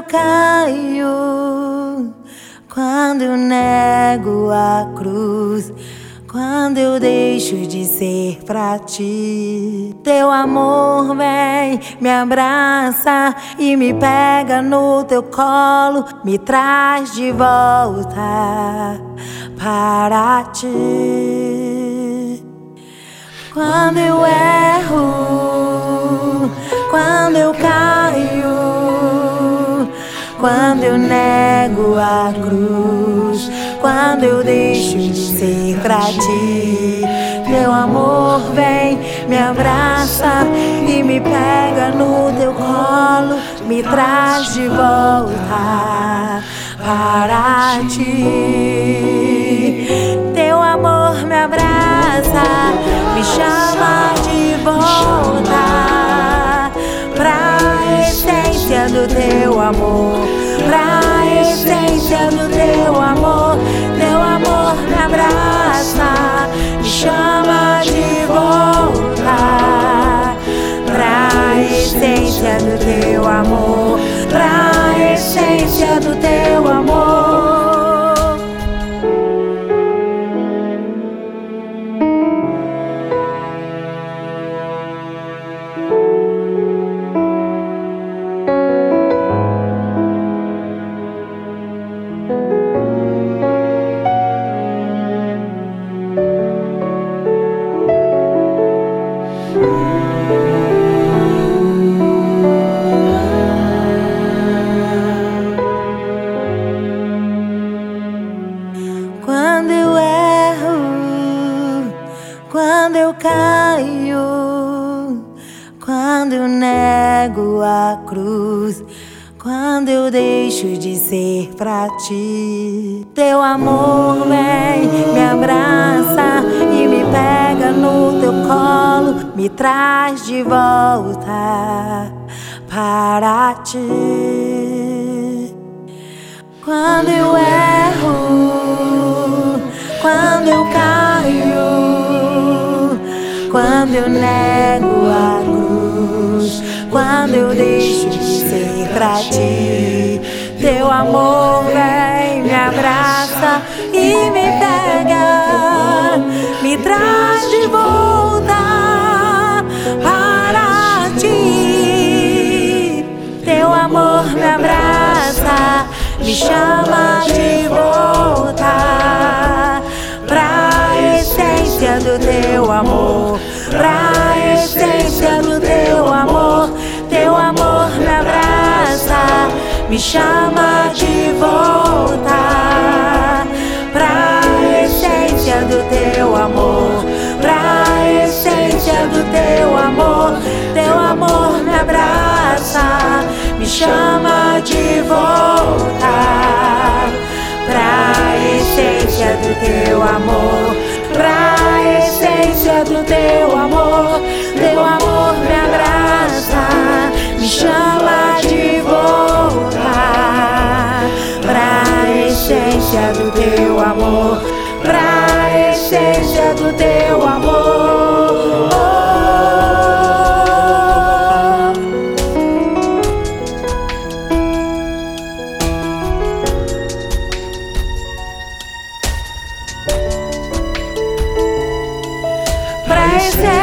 eu caio, quando eu nego a cruz, quando eu deixo de ser pra ti. Teu amor vem, me abraça e me pega no teu colo, me traz de volta para ti. Quando eu erro, quando eu caio, quando eu nego a cruz, quando eu deixo de ser pra ti. Teu amor vem, me abraça e me pega no teu colo, me traz de volta para ti. Teu amor me abraça, me chama essência do teu amor, pra essência do teu amor. Teu amor me abraça, me chama de volta pra essência do teu amor, pra essência do teu amor. Quando eu caio, quando eu nego a cruz, quando eu deixo de ser pra ti. Teu amor vem, me abraça e me pega no teu colo, me traz de volta para ti. Quando eu erro, quando eu nego a cruz, quando eu deixo de ser pra ti, teu amor vem, me abraça e me pega, me traz de volta para ti. Teu amor me abraça, me chama de volta teu amor, pra essência do teu amor. Teu amor me abraça, me chama de volta pra essência do teu amor, pra essência do teu Pra essência